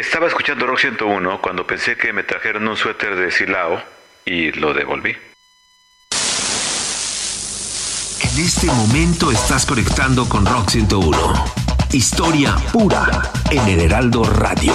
Estaba escuchando Rock 101 cuando pensé que me trajeron un suéter de Silao y lo devolví. En este momento estás conectando con Rock 101. Historia pura en el Heraldo Radio.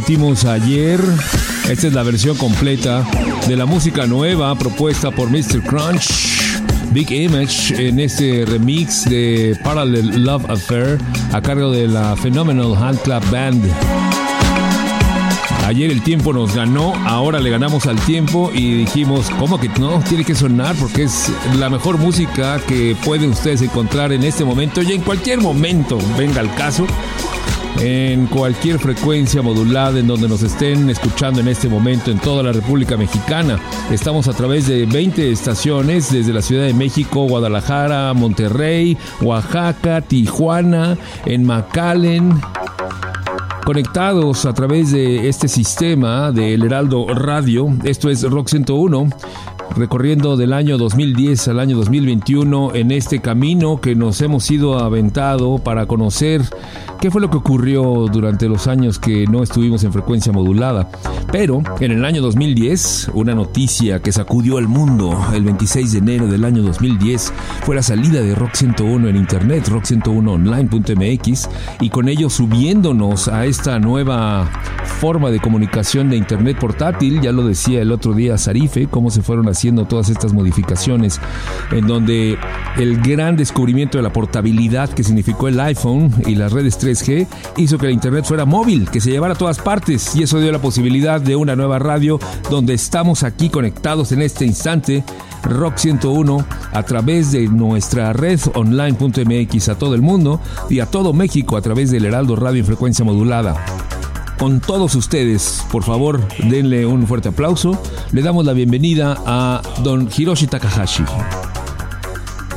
Prometimos ayer, esta es la versión completa de la música nueva propuesta por Mr. Crunch. Big Image en este remix de Parallel Love Affair a cargo de la Phenomenal Hand Clap Band. Ayer el tiempo nos ganó, ahora le ganamos al tiempo y dijimos, ¿cómo que no? Tiene que sonar porque es la mejor música que pueden ustedes encontrar en este momento y en cualquier momento, venga el caso, en cualquier frecuencia modulada en donde nos estén escuchando en este momento en toda la República Mexicana. Estamos a través de 20 estaciones desde la Ciudad de México, Guadalajara, Monterrey, Oaxaca, Tijuana, en McAllen, conectados a través de este sistema del Heraldo Radio. Esto es Rock 101, recorriendo del año 2010 al año 2021 en este camino que nos hemos ido aventado para conocer qué fue lo que ocurrió durante los años que no estuvimos en frecuencia modulada. Pero en el año 2010, una noticia que sacudió al mundo el 26 de enero del año 2010 fue la salida de Rock 101 en internet, rock101online.mx, y con ello subiéndonos a esta nueva forma de comunicación de internet portátil. Ya lo decía el otro día Sarife, cómo se fueron haciendo todas estas modificaciones, en donde el gran descubrimiento de la portabilidad que significó el iPhone y las redes 3G hizo que la Internet fuera móvil, que se llevara a todas partes y eso dio la posibilidad de una nueva radio donde estamos aquí conectados en este instante Rock 101 a través de nuestra red online.mx a todo el mundo y a todo México a través del Heraldo Radio en frecuencia modulada. Con todos ustedes, por favor, denle un fuerte aplauso. Le damos la bienvenida a don Hiroshi Takahashi.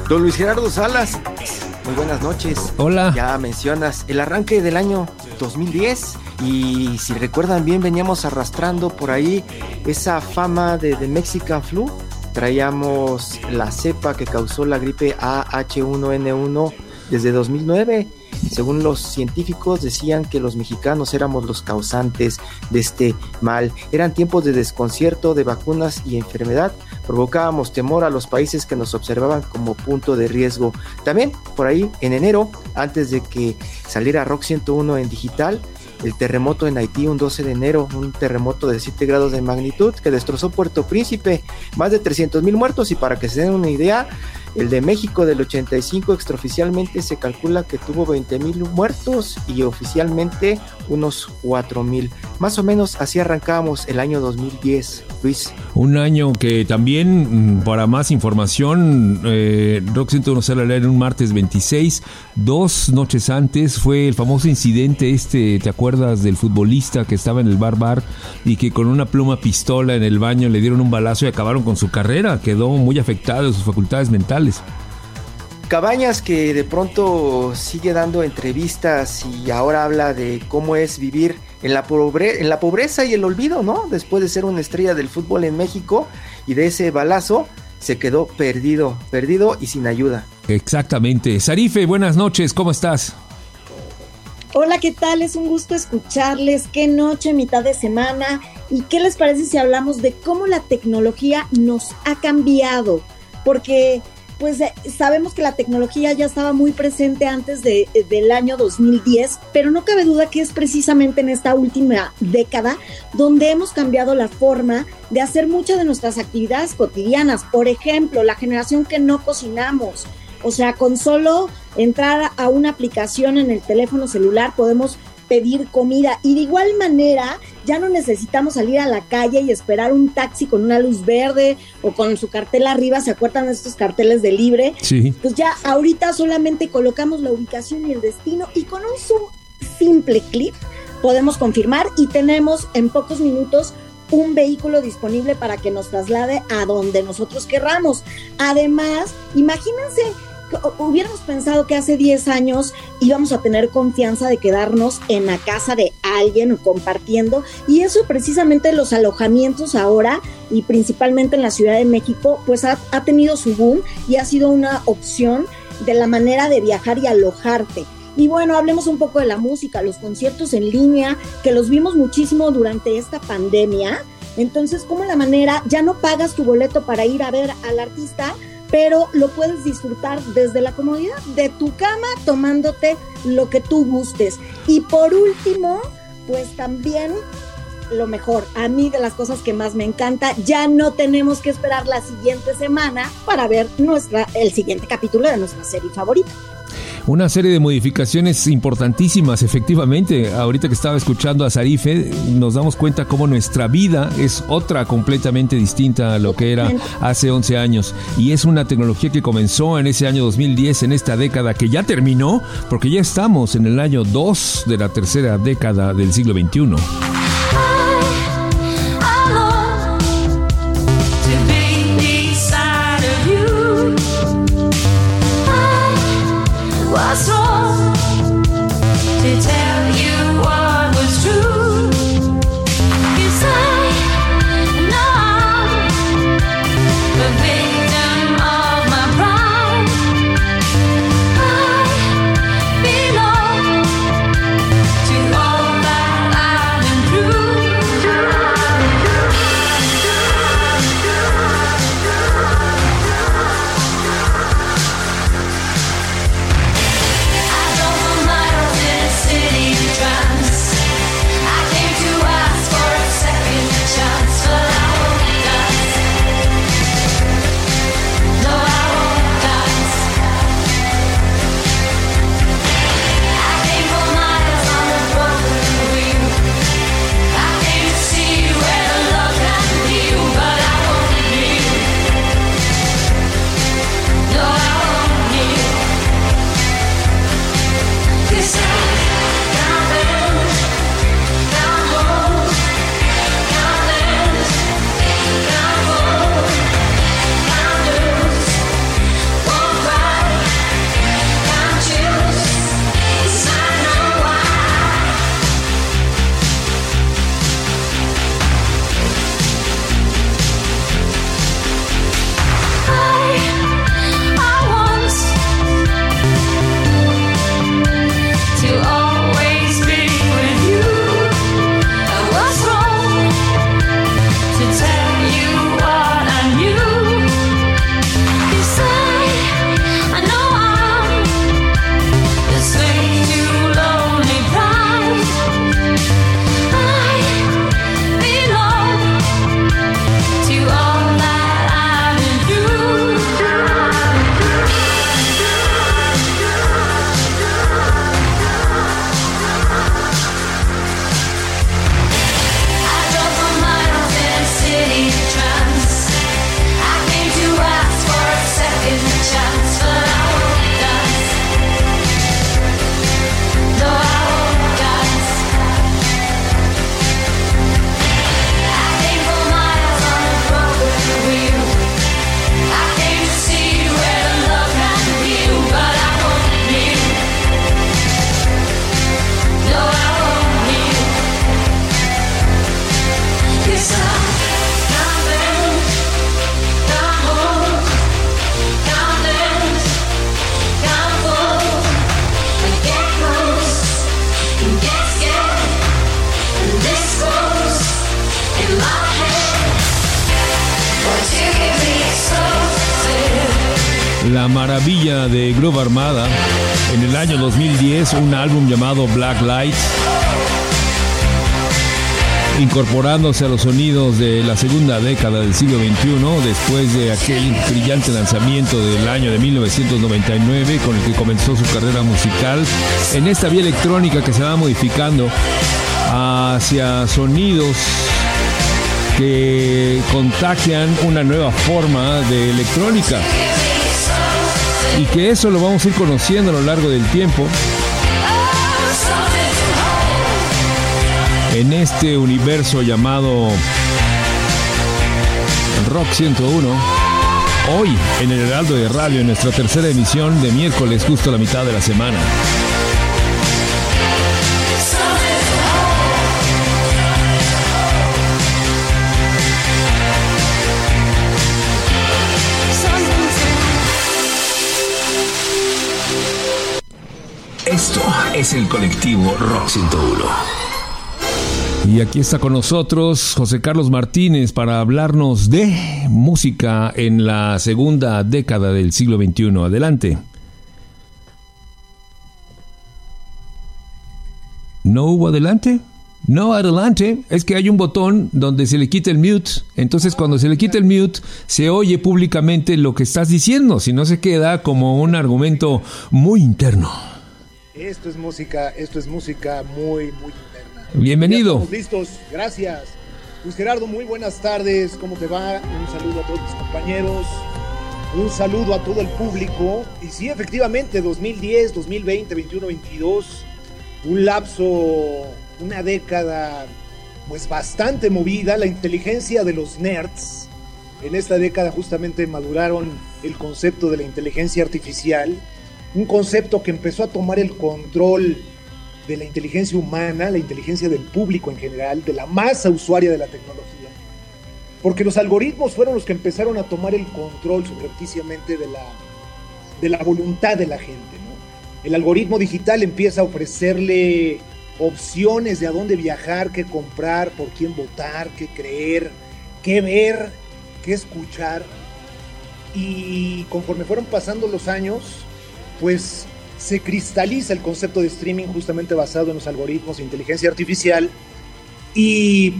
Don Luis Gerardo Salas, muy buenas noches. Hola. Ya mencionas el arranque del año 2010 y si recuerdan bien veníamos arrastrando por ahí esa fama de, de Mexican Flu traíamos la cepa que causó la gripe AH1N1 desde 2009. Según los científicos decían que los mexicanos éramos los causantes de este mal. Eran tiempos de desconcierto, de vacunas y enfermedad. Provocábamos temor a los países que nos observaban como punto de riesgo. También por ahí en enero, antes de que saliera Rock 101 en digital, el terremoto en Haití un 12 de enero, un terremoto de 7 grados de magnitud que destrozó Puerto Príncipe, más de 300 mil muertos y para que se den una idea, el de México del 85 extraoficialmente se calcula que tuvo 20 mil muertos y oficialmente unos 4 mil. Más o menos así arrancábamos el año 2010, Luis. Un año que también, mm, para más información, eh, Rock 101 sale a leer un martes 26. Dos noches antes fue el famoso incidente este, ¿te acuerdas del futbolista que estaba en el bar bar y que con una pluma pistola en el baño le dieron un balazo y acabaron con su carrera? Quedó muy afectado de sus facultades mentales. Cabañas que de pronto sigue dando entrevistas y ahora habla de cómo es vivir en la, pobre en la pobreza y el olvido, ¿no? Después de ser una estrella del fútbol en México y de ese balazo, se quedó perdido, perdido y sin ayuda. Exactamente. Sarife, buenas noches, ¿cómo estás? Hola, ¿qué tal? Es un gusto escucharles. Qué noche, mitad de semana. ¿Y qué les parece si hablamos de cómo la tecnología nos ha cambiado? Porque pues eh, sabemos que la tecnología ya estaba muy presente antes de, eh, del año 2010, pero no cabe duda que es precisamente en esta última década donde hemos cambiado la forma de hacer muchas de nuestras actividades cotidianas. Por ejemplo, la generación que no cocinamos. O sea, con solo entrar a una aplicación en el teléfono celular podemos pedir comida y de igual manera ya no necesitamos salir a la calle y esperar un taxi con una luz verde o con su cartel arriba, ¿se acuerdan de estos carteles de libre? Sí. Pues ya ahorita solamente colocamos la ubicación y el destino y con un simple clic podemos confirmar y tenemos en pocos minutos un vehículo disponible para que nos traslade a donde nosotros querramos. Además, imagínense hubiéramos pensado que hace 10 años íbamos a tener confianza de quedarnos en la casa de alguien compartiendo y eso precisamente los alojamientos ahora y principalmente en la Ciudad de México pues ha, ha tenido su boom y ha sido una opción de la manera de viajar y alojarte. Y bueno, hablemos un poco de la música, los conciertos en línea, que los vimos muchísimo durante esta pandemia. Entonces, como la manera, ya no pagas tu boleto para ir a ver al artista, pero lo puedes disfrutar desde la comodidad de tu cama, tomándote lo que tú gustes. Y por último, pues también lo mejor, a mí de las cosas que más me encanta, ya no tenemos que esperar la siguiente semana para ver nuestra, el siguiente capítulo de nuestra serie favorita. Una serie de modificaciones importantísimas, efectivamente. Ahorita que estaba escuchando a Sarife, nos damos cuenta cómo nuestra vida es otra completamente distinta a lo que era hace 11 años. Y es una tecnología que comenzó en ese año 2010, en esta década que ya terminó, porque ya estamos en el año 2 de la tercera década del siglo XXI. Maravilla de Groove Armada. En el año 2010, un álbum llamado Black Light, incorporándose a los sonidos de la segunda década del siglo XXI, después de aquel brillante lanzamiento del año de 1999 con el que comenzó su carrera musical, en esta vía electrónica que se va modificando hacia sonidos que contagian una nueva forma de electrónica. Y que eso lo vamos a ir conociendo a lo largo del tiempo. En este universo llamado Rock 101. Hoy en el Heraldo de Radio, en nuestra tercera emisión de miércoles, justo la mitad de la semana. Esto es el colectivo Rock 101. Y aquí está con nosotros José Carlos Martínez para hablarnos de música en la segunda década del siglo XXI. Adelante. ¿No hubo adelante? No, adelante. Es que hay un botón donde se le quita el mute. Entonces, cuando se le quita el mute, se oye públicamente lo que estás diciendo. Si no, se queda como un argumento muy interno. Esto es música, esto es música muy, muy interna. Bienvenido. Estamos listos, gracias. Luis Gerardo, muy buenas tardes, ¿cómo te va? Un saludo a todos mis compañeros, un saludo a todo el público. Y sí, efectivamente, 2010, 2020, 21, 22, un lapso, una década pues bastante movida, la inteligencia de los nerds. En esta década justamente maduraron el concepto de la inteligencia artificial un concepto que empezó a tomar el control de la inteligencia humana, la inteligencia del público en general, de la masa usuaria de la tecnología. Porque los algoritmos fueron los que empezaron a tomar el control subrepticiamente de la, de la voluntad de la gente. El algoritmo digital empieza a ofrecerle opciones de a dónde viajar, qué comprar, por quién votar, qué creer, qué ver, qué escuchar. Y conforme fueron pasando los años, pues se cristaliza el concepto de streaming justamente basado en los algoritmos de inteligencia artificial y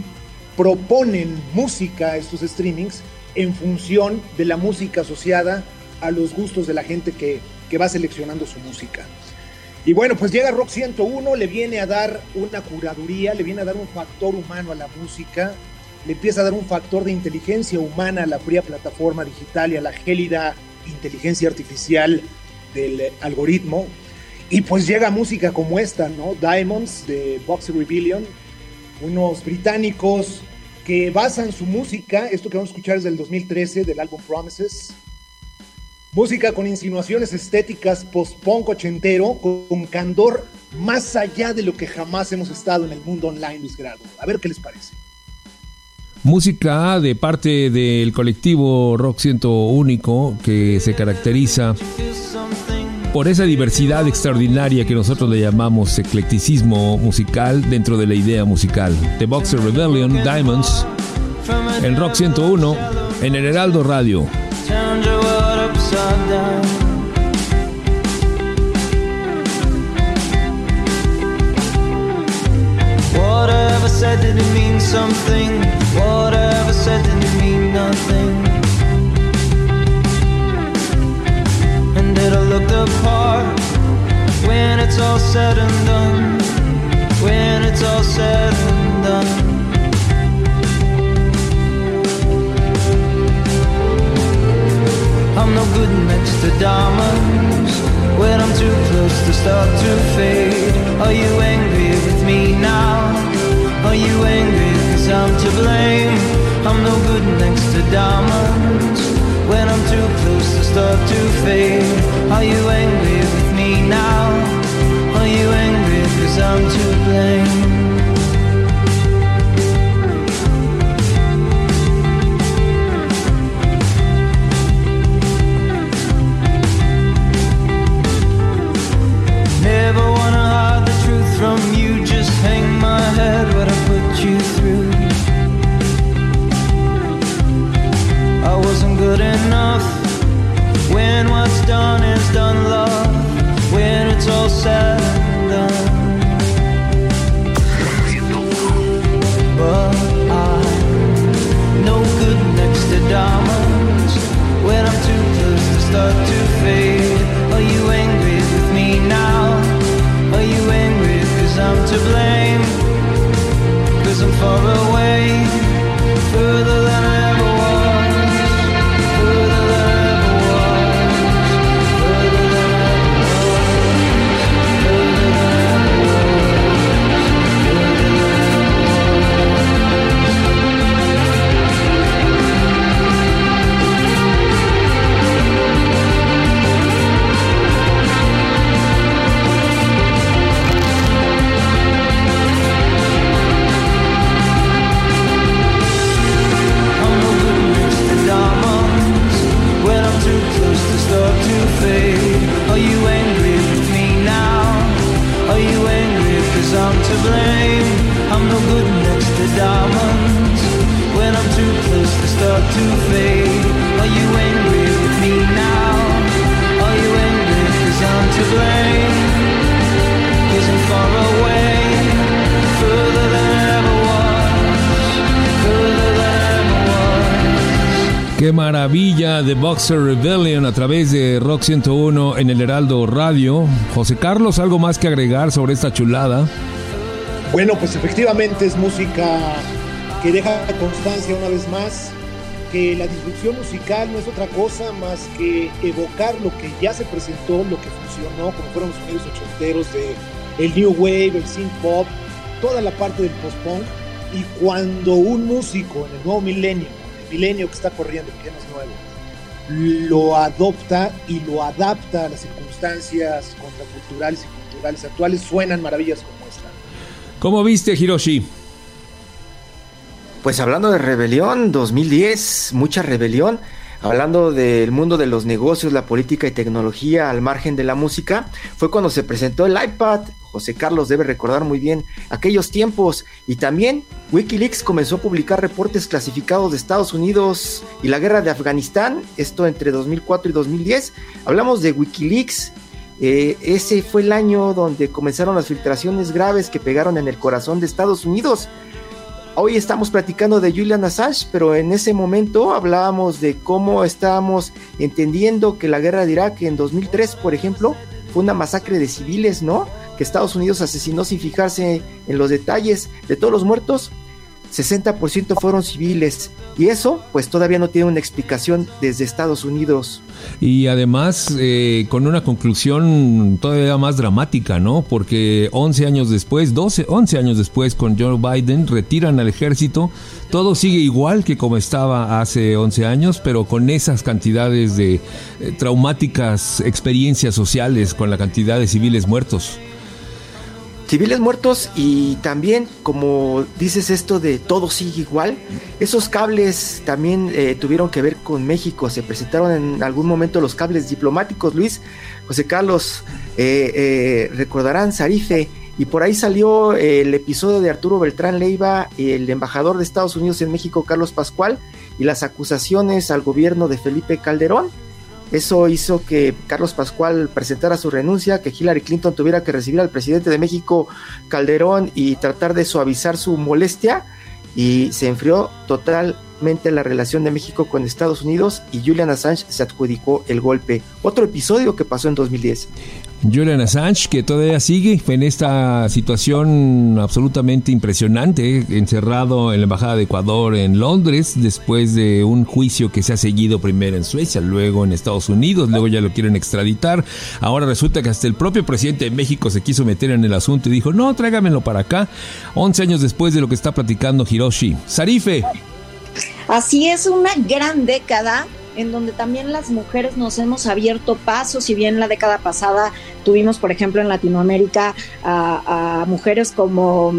proponen música estos streamings en función de la música asociada a los gustos de la gente que, que va seleccionando su música. Y bueno, pues llega Rock 101, le viene a dar una curaduría, le viene a dar un factor humano a la música, le empieza a dar un factor de inteligencia humana a la fría plataforma digital y a la gélida inteligencia artificial del algoritmo. Y pues llega música como esta, ¿no? Diamonds de Boxer Rebellion, unos británicos que basan su música, esto que vamos a escuchar es del 2013, del álbum Promises. Música con insinuaciones estéticas post-punk ochentero, con candor más allá de lo que jamás hemos estado en el mundo online, Luis Grado. A ver qué les parece. Música de parte del colectivo Rock Ciento Único que se caracteriza por esa diversidad extraordinaria que nosotros le llamamos eclecticismo musical dentro de la idea musical. The Boxer Rebellion, Diamonds, en Rock 101, en el Heraldo Radio. Whatever said did it mean something? Whatever said did it mean nothing? Did I look the part when it's all said and done? When it's all said and done. I'm no good next to diamonds when I'm too close to start to fade. Are you angry with me now? Are you angry cause I'm to blame? I'm no good next to diamonds start to fade Are you angry with me now? Are you angry cause I'm to blame? I'm good next to diamonds. When I'm too close, start to fade. With me now? You I'm to blame? Far away. Qué maravilla de Boxer Rebellion a través de Rock 101 en el Heraldo Radio. José Carlos, ¿algo más que agregar sobre esta chulada? Bueno, pues efectivamente es música que deja constancia una vez más que la disrupción musical no es otra cosa más que evocar lo que ya se presentó, lo que funcionó, como fueron los sonidos ochenteros de el new wave, el synth pop, toda la parte del post-punk. Y cuando un músico en el nuevo milenio, el milenio que está corriendo, que no es nuevo, lo adopta y lo adapta a las circunstancias contraculturales y culturales actuales, suenan maravillas. ¿Cómo viste, Hiroshi? Pues hablando de rebelión, 2010, mucha rebelión. Hablando del mundo de los negocios, la política y tecnología al margen de la música, fue cuando se presentó el iPad. José Carlos debe recordar muy bien aquellos tiempos. Y también Wikileaks comenzó a publicar reportes clasificados de Estados Unidos y la guerra de Afganistán, esto entre 2004 y 2010. Hablamos de Wikileaks. Eh, ese fue el año donde comenzaron las filtraciones graves que pegaron en el corazón de Estados Unidos. Hoy estamos platicando de Julian Assange, pero en ese momento hablábamos de cómo estábamos entendiendo que la guerra de Irak en 2003, por ejemplo, fue una masacre de civiles, ¿no? Que Estados Unidos asesinó sin fijarse en los detalles de todos los muertos. 60% fueron civiles. Y eso, pues todavía no tiene una explicación desde Estados Unidos. Y además, eh, con una conclusión todavía más dramática, ¿no? Porque 11 años después, 12, 11 años después, con Joe Biden, retiran al ejército. Todo sigue igual que como estaba hace 11 años, pero con esas cantidades de eh, traumáticas experiencias sociales, con la cantidad de civiles muertos. Civiles muertos y también, como dices esto de todo sigue igual, esos cables también eh, tuvieron que ver con México. Se presentaron en algún momento los cables diplomáticos, Luis, José Carlos, eh, eh, recordarán Sarife, y por ahí salió el episodio de Arturo Beltrán Leiva, el embajador de Estados Unidos en México, Carlos Pascual, y las acusaciones al gobierno de Felipe Calderón. Eso hizo que Carlos Pascual presentara su renuncia, que Hillary Clinton tuviera que recibir al presidente de México, Calderón, y tratar de suavizar su molestia. Y se enfrió totalmente la relación de México con Estados Unidos y Julian Assange se adjudicó el golpe. Otro episodio que pasó en 2010. Julian Assange, que todavía sigue en esta situación absolutamente impresionante, encerrado en la Embajada de Ecuador en Londres, después de un juicio que se ha seguido primero en Suecia, luego en Estados Unidos, luego ya lo quieren extraditar. Ahora resulta que hasta el propio presidente de México se quiso meter en el asunto y dijo, no, tráigamelo para acá, 11 años después de lo que está platicando Hiroshi. Sarife. Así es, una gran década en donde también las mujeres nos hemos abierto paso, si bien la década pasada tuvimos, por ejemplo, en Latinoamérica a, mujeres como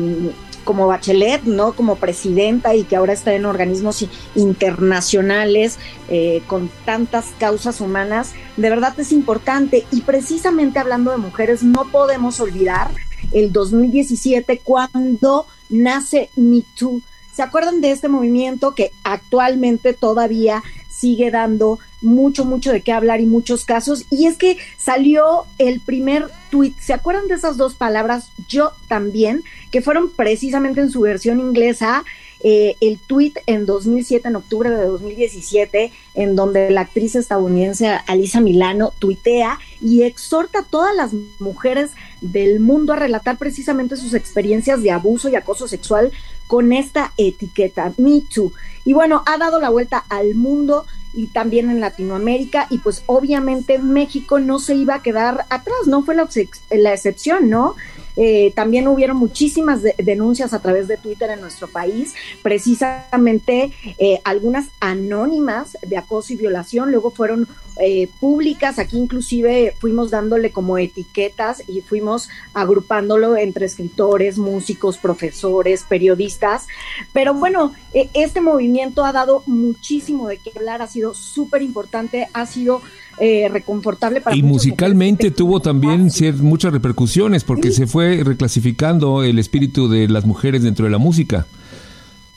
como Bachelet, ¿no? Como presidenta y que ahora está en organismos internacionales eh, con tantas causas humanas, de verdad es importante. Y precisamente hablando de mujeres, no podemos olvidar el 2017 cuando nace Me Too. ¿Se acuerdan de este movimiento que actualmente todavía sigue dando mucho, mucho de qué hablar y muchos casos. Y es que salió el primer tweet. ¿Se acuerdan de esas dos palabras? Yo también, que fueron precisamente en su versión inglesa. Eh, el tweet en 2007, en octubre de 2017, en donde la actriz estadounidense Alisa Milano tuitea y exhorta a todas las mujeres del mundo a relatar precisamente sus experiencias de abuso y acoso sexual con esta etiqueta, Me Too. Y bueno, ha dado la vuelta al mundo y también en Latinoamérica y pues obviamente México no se iba a quedar atrás, no fue la, la excepción, ¿no? Eh, también hubieron muchísimas denuncias a través de Twitter en nuestro país, precisamente eh, algunas anónimas de acoso y violación, luego fueron eh, públicas, aquí inclusive fuimos dándole como etiquetas y fuimos agrupándolo entre escritores, músicos, profesores, periodistas, pero bueno, este movimiento ha dado muchísimo de qué hablar, ha sido súper importante, ha sido eh, reconfortable para Y musicalmente tuvo también muchas repercusiones porque se fue reclasificando el espíritu de las mujeres dentro de la música.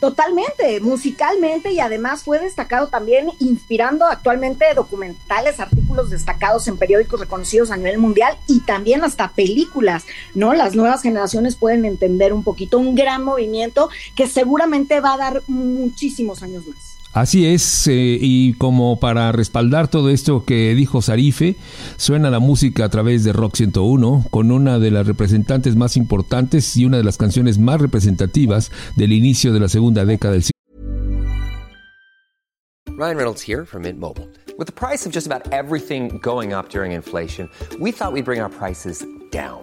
Totalmente, musicalmente y además fue destacado también inspirando actualmente documentales, artículos destacados en periódicos reconocidos a nivel mundial y también hasta películas, ¿no? Las nuevas generaciones pueden entender un poquito un gran movimiento que seguramente va a dar muchísimos años más. Así es, eh, y como para respaldar todo esto que dijo Sarife, suena la música a través de Rock 101 con una de las representantes más importantes y una de las canciones más representativas del inicio de la segunda década del siglo. Ryan Reynolds here from Mint Mobile. With the price of just about everything going up during inflation, we thought we'd bring our prices down.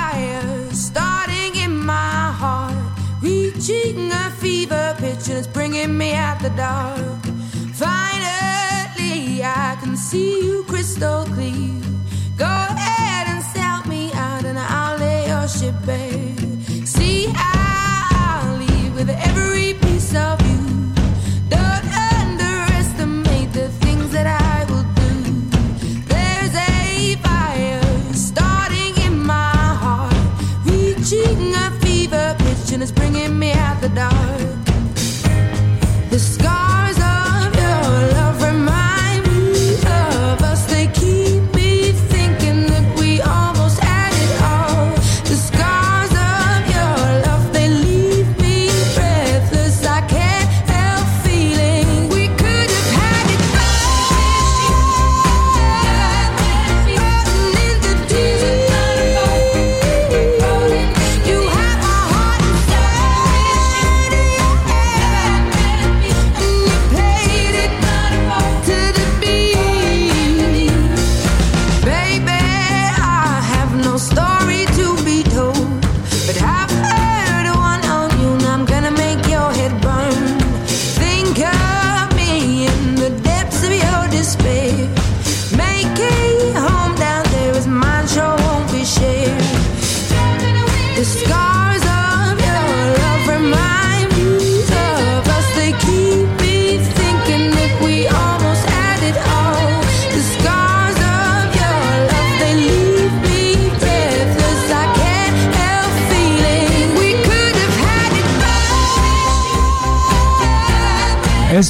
The dark. Finally, I can see you crystal clear.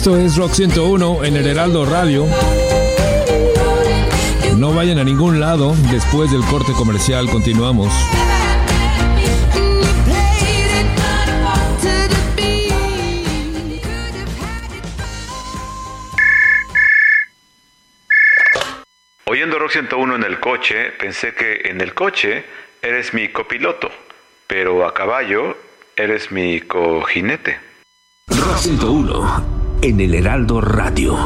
Esto es Rock 101 en el Heraldo Radio. No vayan a ningún lado. Después del corte comercial continuamos. Oyendo Rock 101 en el coche, pensé que en el coche eres mi copiloto, pero a caballo eres mi cojinete. Rock 101 en el Heraldo Radio.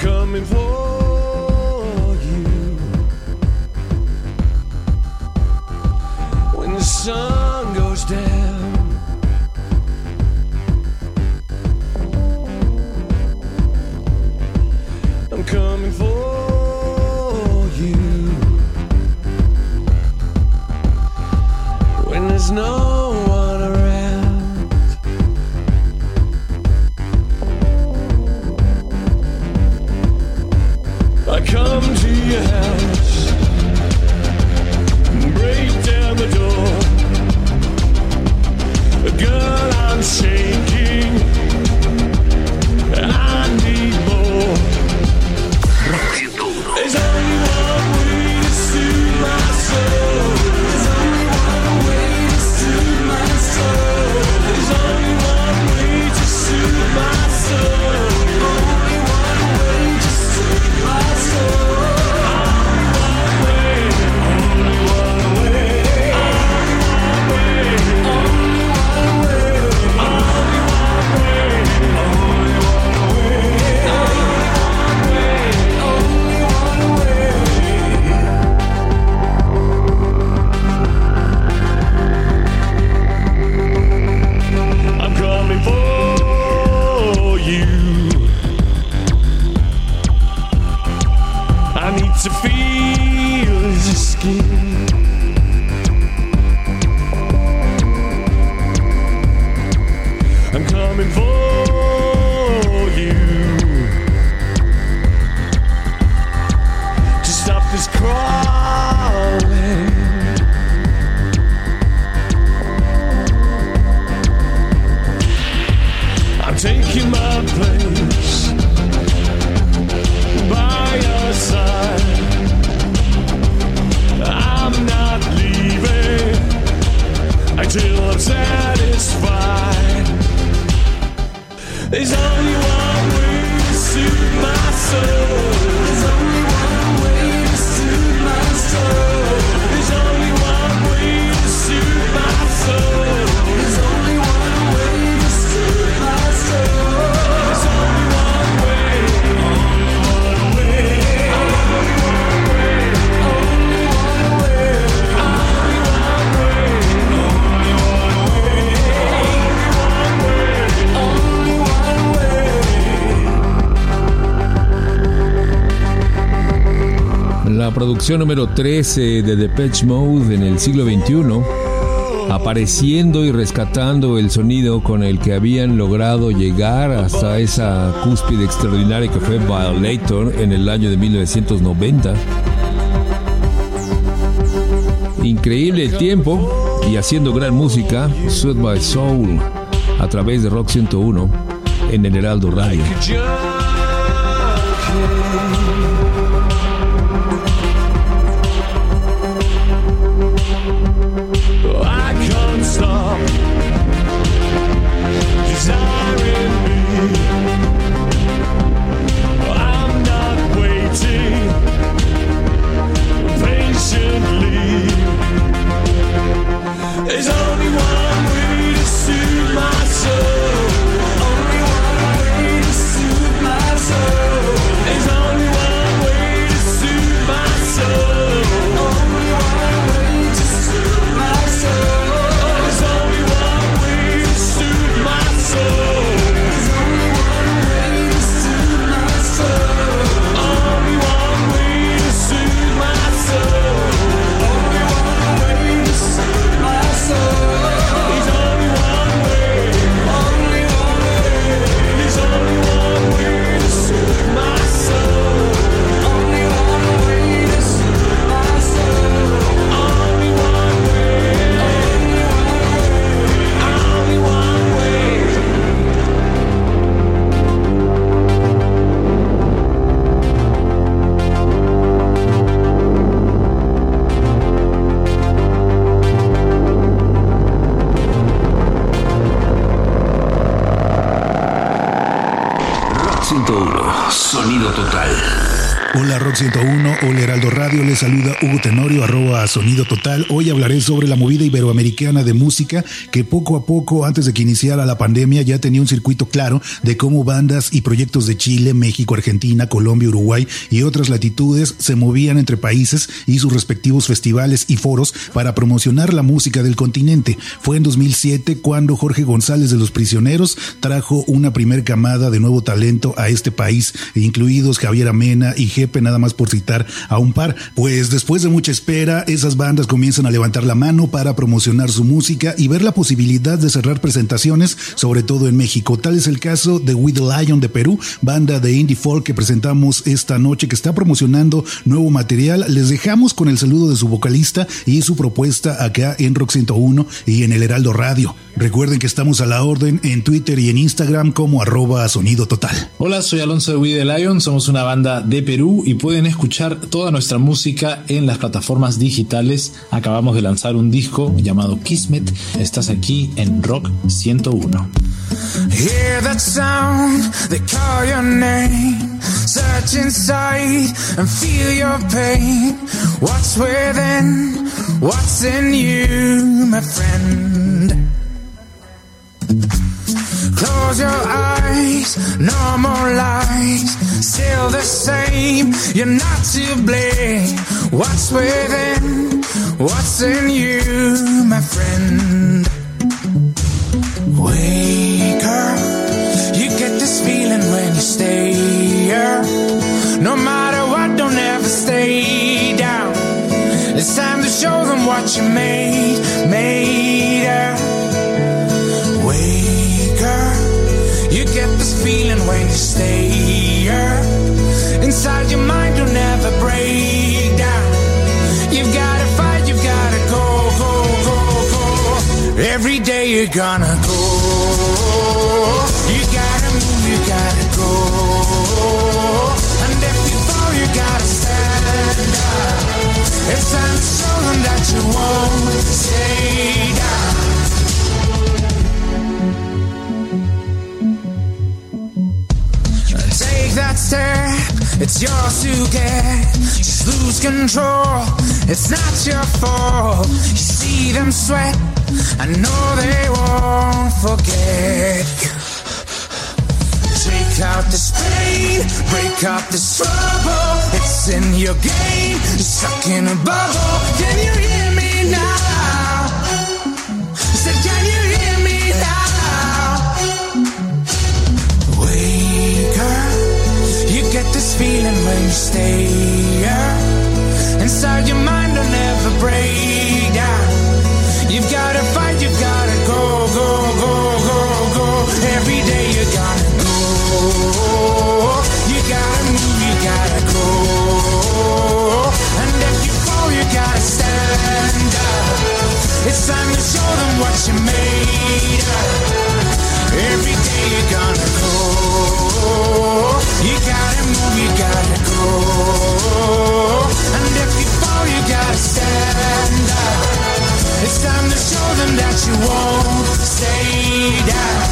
Coming for Número 13 de Depeche Mode en el siglo XXI, apareciendo y rescatando el sonido con el que habían logrado llegar hasta esa cúspide extraordinaria que fue Violator en el año de 1990. Increíble el tiempo y haciendo gran música, Sweat My Soul, a través de Rock 101 en el Heraldo Radio. Sonido total. Hola Rock 101, hola Heraldo Radio, les saluda Hugo Tenorio, arroba Sonido Total. Hoy hablaré sobre la movida iberoamericana de música que poco a poco, antes de que iniciara la pandemia, ya tenía un circuito claro de cómo bandas y proyectos de Chile, México, Argentina, Colombia, Uruguay y otras latitudes se movían entre países y sus respectivos festivales y foros para promocionar la música del continente. Fue en 2007 cuando Jorge González de Los Prisioneros trajo una primer camada de nuevo talento a este país, incluidos Javier Amena y Jepe, nada más por citar a un par. Pues después de mucha espera, esas bandas comienzan a levantar la mano para promocionar su música y ver la posibilidad de cerrar presentaciones, sobre todo en México. Tal es el caso de With the Lion de Perú, banda de indie folk que presentamos esta noche que está promocionando nuevo material. Les dejamos con el saludo de su vocalista y su propuesta acá en Rock 101 y en el Heraldo Radio. Recuerden que estamos a la orden en Twitter y en Instagram como arroba sonido total. Hola, soy Alonso de We the Lion, somos una banda de Perú y pueden escuchar toda nuestra música en las plataformas digitales. Acabamos de lanzar un disco llamado Kismet. Estás aquí en Rock 101. Hear that sound, they call your name. Search inside and feel your pain. What's within, what's in you, my friend? close your eyes, no more lies, still the same. You're not to blame. What's within, what's in you, my friend? Wake up, you get this feeling when you stay here. No matter what, don't ever stay down. It's time to show them what you made, made. Inside your mind, you'll never break down. You've gotta fight, you've gotta go, go, go, go. Every day you're gonna go. You gotta move, you gotta go. And if you fall, you gotta stand up. It's time to show them that you won't it's yours to get. Just lose control, it's not your fault. You see them sweat, I know they won't forget. Take out this pain, break up this trouble. It's in your game, you're stuck in a bubble. Can you hear me get this feeling when you stay up. Inside your mind will never break down. You've gotta fight, you've gotta go, go, go, go, go. Every day you gotta go. You gotta move, you gotta go. And if you fall, you gotta stand up. It's time to show them what you made of. Every day you're gonna go. You gotta move, you gotta go. And if you fall, you gotta stand up. It's time to show them that you won't stay down.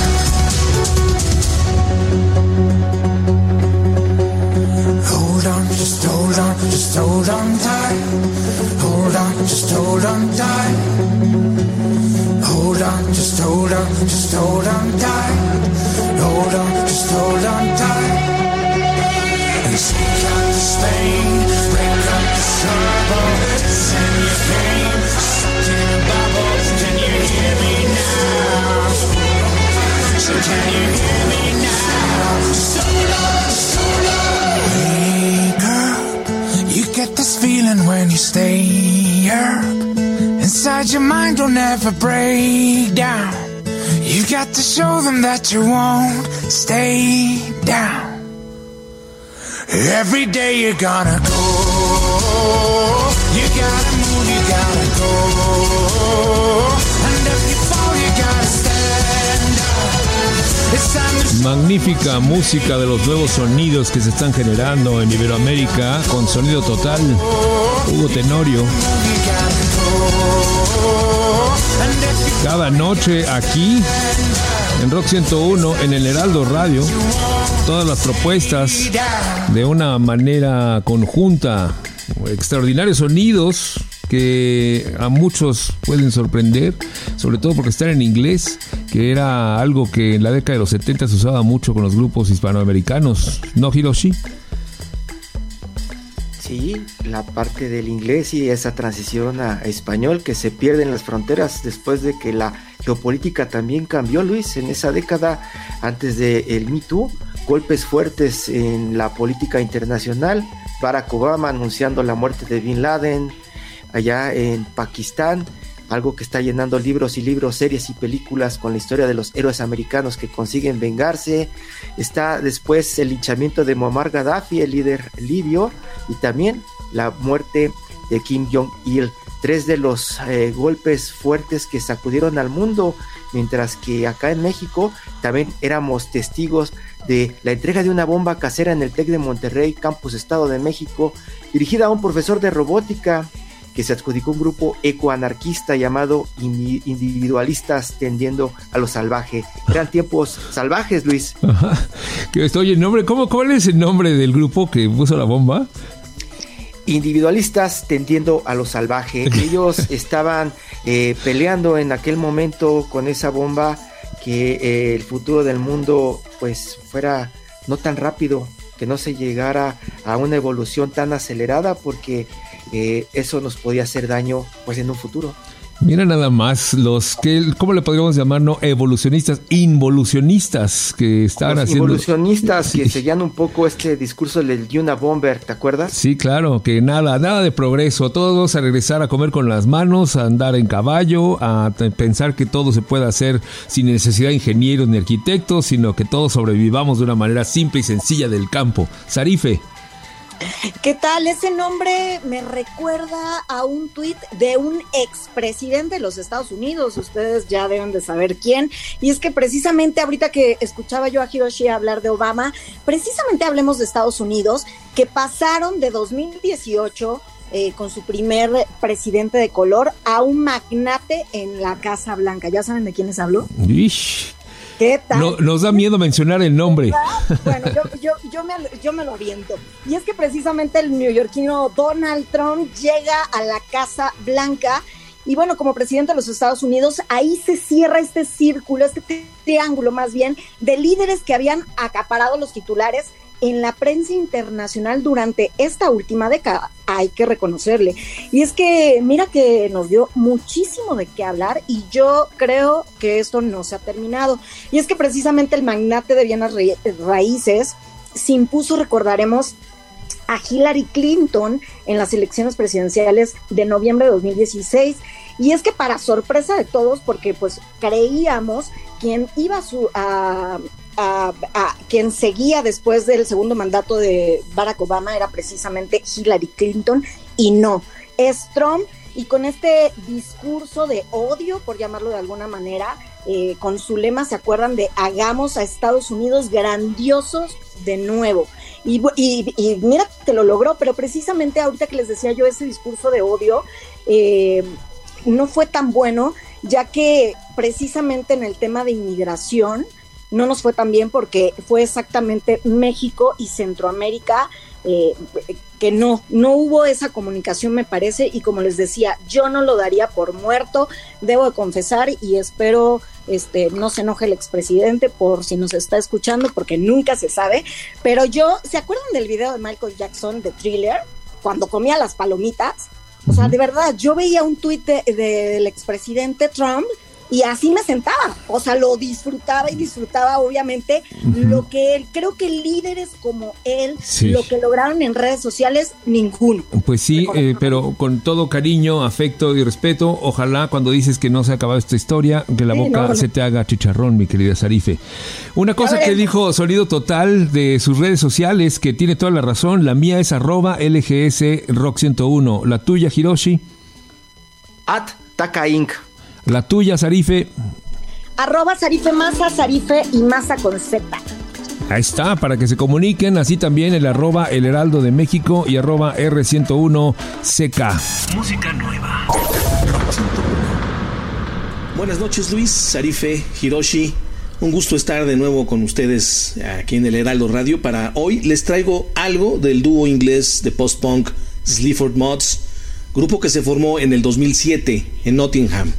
Hold on, just hold on, just hold on tight. Hold on, just hold on tight. Hold on, just hold on, just hold on tight. Hold on, just hold on tight. Pain, break up the in your stuck in. Can you hear me now? So can you hear me now? So long, so long. Wake up, you get this feeling when you stay up. Inside your mind will never break down. You got to show them that you won't stay down. Every day. You gotta move, you gotta go. Magnífica música de los nuevos sonidos que se están generando en Iberoamérica con sonido total. Hugo Tenorio. Cada noche aquí en Rock 101 en el Heraldo Radio. Todas las propuestas de una manera conjunta. Extraordinarios sonidos que a muchos pueden sorprender, sobre todo porque están en inglés, que era algo que en la década de los 70 se usaba mucho con los grupos hispanoamericanos. ¿No, Hiroshi? Sí, la parte del inglés y esa transición a español que se pierde en las fronteras después de que la geopolítica también cambió, Luis, en esa década antes de el Me Too, golpes fuertes en la política internacional, Barack Obama anunciando la muerte de Bin Laden allá en Pakistán, algo que está llenando libros y libros, series y películas con la historia de los héroes americanos que consiguen vengarse. Está después el linchamiento de Muammar Gaddafi, el líder libio, y también la muerte de Kim Jong-il. Tres de los eh, golpes fuertes que sacudieron al mundo, mientras que acá en México también éramos testigos de la entrega de una bomba casera en el TEC de Monterrey, Campus Estado de México, dirigida a un profesor de robótica que se adjudicó un grupo ecoanarquista llamado Indi- Individualistas Tendiendo a lo Salvaje. Eran tiempos salvajes, Luis. Ajá. Que estoy el nombre, ¿cómo, ¿cuál es el nombre del grupo que puso la bomba? Individualistas tendiendo a lo salvaje. Ellos estaban eh, peleando en aquel momento con esa bomba que eh, el futuro del mundo pues fuera no tan rápido, que no se llegara a una evolución tan acelerada porque eh, eso nos podía hacer daño pues en un futuro. Mira nada más los que, ¿cómo le podríamos llamar? No, evolucionistas, involucionistas que estaban Los haciendo. involucionistas que seguían un poco este discurso del Yuna Bomber, ¿te acuerdas? Sí, claro, que nada, nada de progreso. Todos a regresar a comer con las manos, a andar en caballo, a pensar que todo se puede hacer sin necesidad de ingenieros ni arquitectos, sino que todos sobrevivamos de una manera simple y sencilla del campo. Sarife. ¿Qué tal? Ese nombre me recuerda a un tuit de un expresidente de los Estados Unidos. Ustedes ya deben de saber quién. Y es que precisamente ahorita que escuchaba yo a Hiroshi hablar de Obama, precisamente hablemos de Estados Unidos, que pasaron de 2018 eh, con su primer presidente de color a un magnate en la Casa Blanca. ¿Ya saben de quién les hablo? Ish. ¿Qué tal? No- nos da miedo mencionar el nombre. Bueno, yo, yo, yo, me, yo me lo aviento. Y es que precisamente el neoyorquino Donald Trump llega a la Casa Blanca y bueno, como presidente de los Estados Unidos, ahí se cierra este círculo, este tri- triángulo más bien, de líderes que habían acaparado los titulares en la prensa internacional durante esta última década. Hay que reconocerle. Y es que mira que nos dio muchísimo de qué hablar y yo creo que esto no se ha terminado. Y es que precisamente el magnate de bienes ra- raíces se impuso, recordaremos, a Hillary Clinton en las elecciones presidenciales de noviembre de 2016. Y es que para sorpresa de todos, porque pues creíamos quien iba su, a, a- quien seguía después del segundo mandato de Barack Obama era precisamente Hillary Clinton y no, es Trump y con este discurso de odio, por llamarlo de alguna manera, eh, con su lema, ¿se acuerdan de hagamos a Estados Unidos grandiosos de nuevo? Y mira que lo logró, pero precisamente ahorita que les decía yo ese discurso de odio, eh, no fue tan bueno, ya que precisamente en el tema de inmigración no nos fue tan bien porque fue exactamente México y Centroamérica eh, que no, no hubo esa comunicación me parece y como les decía, yo no lo daría por muerto, debo de confesar y espero este no se enoje el expresidente por si nos está escuchando porque nunca se sabe, pero yo, ¿se acuerdan del video de Michael Jackson de Thriller? Cuando comía las palomitas, o sea, de verdad, yo veía un tuit de- del expresidente Trump y así me sentaba. O sea, lo disfrutaba y disfrutaba, obviamente, lo que él, creo que líderes como él, Sí. lo que lograron en redes sociales, ninguno. Pues sí, eh, pero con todo cariño, afecto y respeto, ojalá cuando dices que no se ha acabado esta historia, que la Sí, boca no, no. se te haga chicharrón, mi querida Sarife. Una cosa que dijo Sonido Total de sus redes sociales, que tiene toda la razón, la mía es arroba LGS Rock 101, la tuya, Hiroshi, At Taka Inc. la tuya, Sarife. Arroba Sarife Masa, Sarife y Masa con Z. Ahí está, para que se comuniquen, así también el arroba El Heraldo de México y arroba R101CK. Música nueva. Buenas noches Luis, Sarife, Hiroshi. Un gusto estar de nuevo con ustedes aquí en el Heraldo Radio. Para hoy les traigo algo del dúo inglés de post-punk Sleaford Mods, grupo que se formó en el 2007 en Nottingham.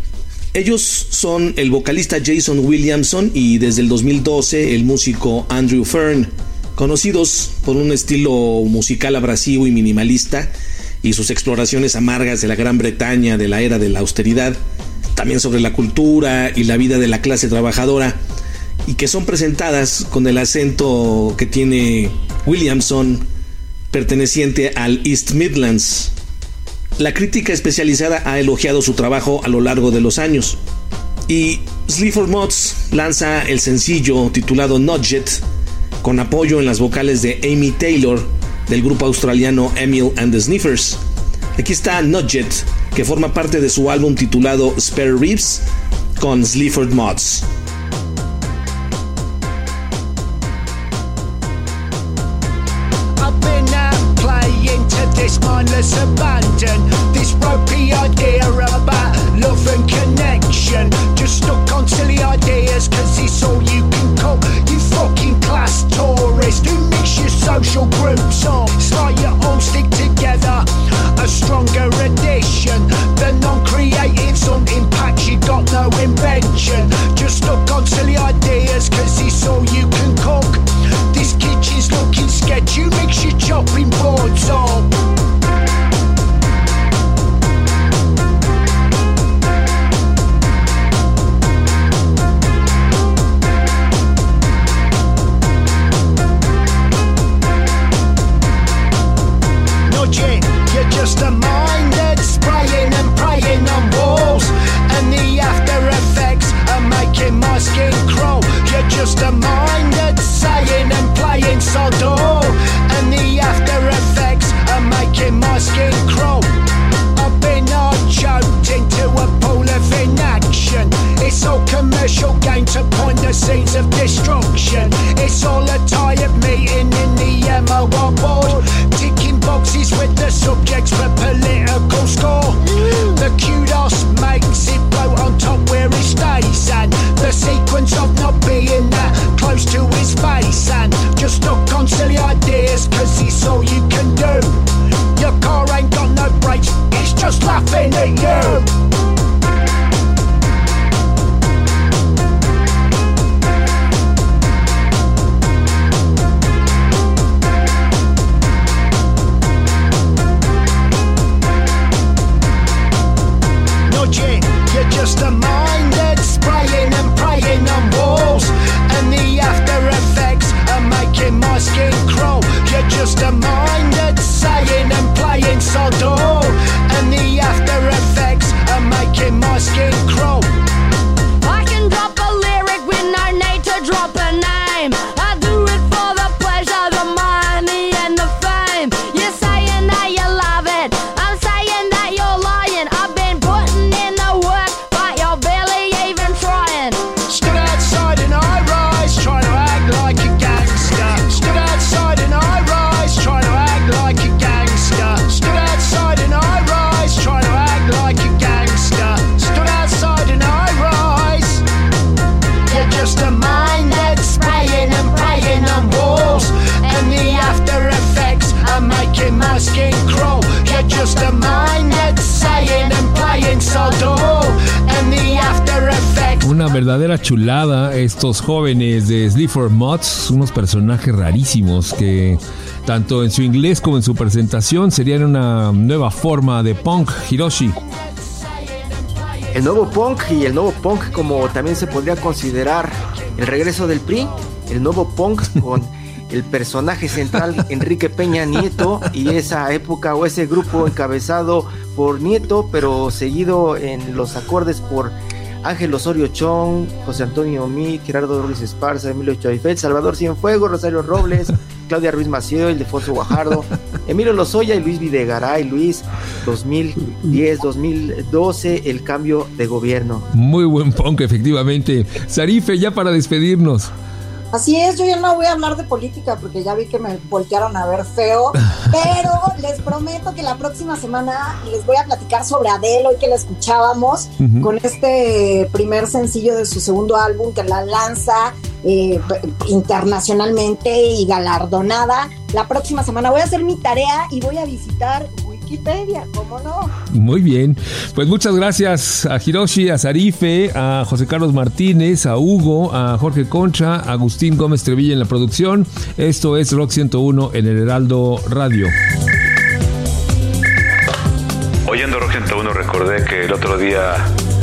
Ellos son el vocalista Jason Williamson y desde el 2012 el músico Andrew Fern, conocidos por un estilo musical abrasivo y minimalista y sus exploraciones amargas de la Gran Bretaña de la era de la austeridad, también sobre la cultura y la vida de la clase trabajadora, y que son presentadas con el acento que tiene Williamson perteneciente al East Midlands. La crítica especializada ha elogiado su trabajo a lo largo de los años. Y Sleaford Mods lanza el sencillo titulado Not Yet, con apoyo en las vocales de Amy Taylor del grupo australiano Emil and the Sniffers. Aquí está Not Yet, que forma parte de su álbum titulado Spare Ribs con Sleaford Mods. Verdadera chulada estos jóvenes de Sleaford Mods, unos personajes rarísimos que tanto en su inglés como en su presentación serían una nueva forma de punk Hiroshi. El nuevo punk y el nuevo punk como también se podría considerar el regreso del PRI, el nuevo punk con el personaje central Enrique Peña Nieto y esa época o ese grupo encabezado por Nieto pero seguido en los acordes por Ángel Osorio Chong, José Antonio Mí, Gerardo Ruiz Esparza, Emilio Choifet, Salvador Cienfuegos, Rosario Robles, Claudia Ruiz Maciel, Ildefonso Guajardo, Emilio Lozoya y Luis Videgaray, Luis 2010-2012, el cambio de gobierno. Muy buen punk, efectivamente. Sarife, ya para despedirnos. Así es, yo ya no voy a hablar de política porque ya vi que me voltearon a ver feo, pero les prometo que la próxima semana les voy a platicar sobre Adele, hoy que la escuchábamos, con este primer sencillo de su segundo álbum que la lanza eh, internacionalmente y galardonada. La próxima semana voy a hacer mi tarea y voy a visitar Wikipedia, ¿cómo no? Muy bien. Pues muchas gracias a Hiroshi, a Sarife, a José Carlos Martínez, a Hugo, a Jorge Concha, a Agustín Gómez Trevilla en la producción. Esto es Rock 101 en el Heraldo Radio. Oyendo Rock 101 recordé que el otro día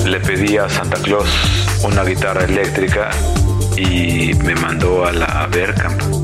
le pedí a Santa Claus una guitarra eléctrica y me mandó a la Verkamp.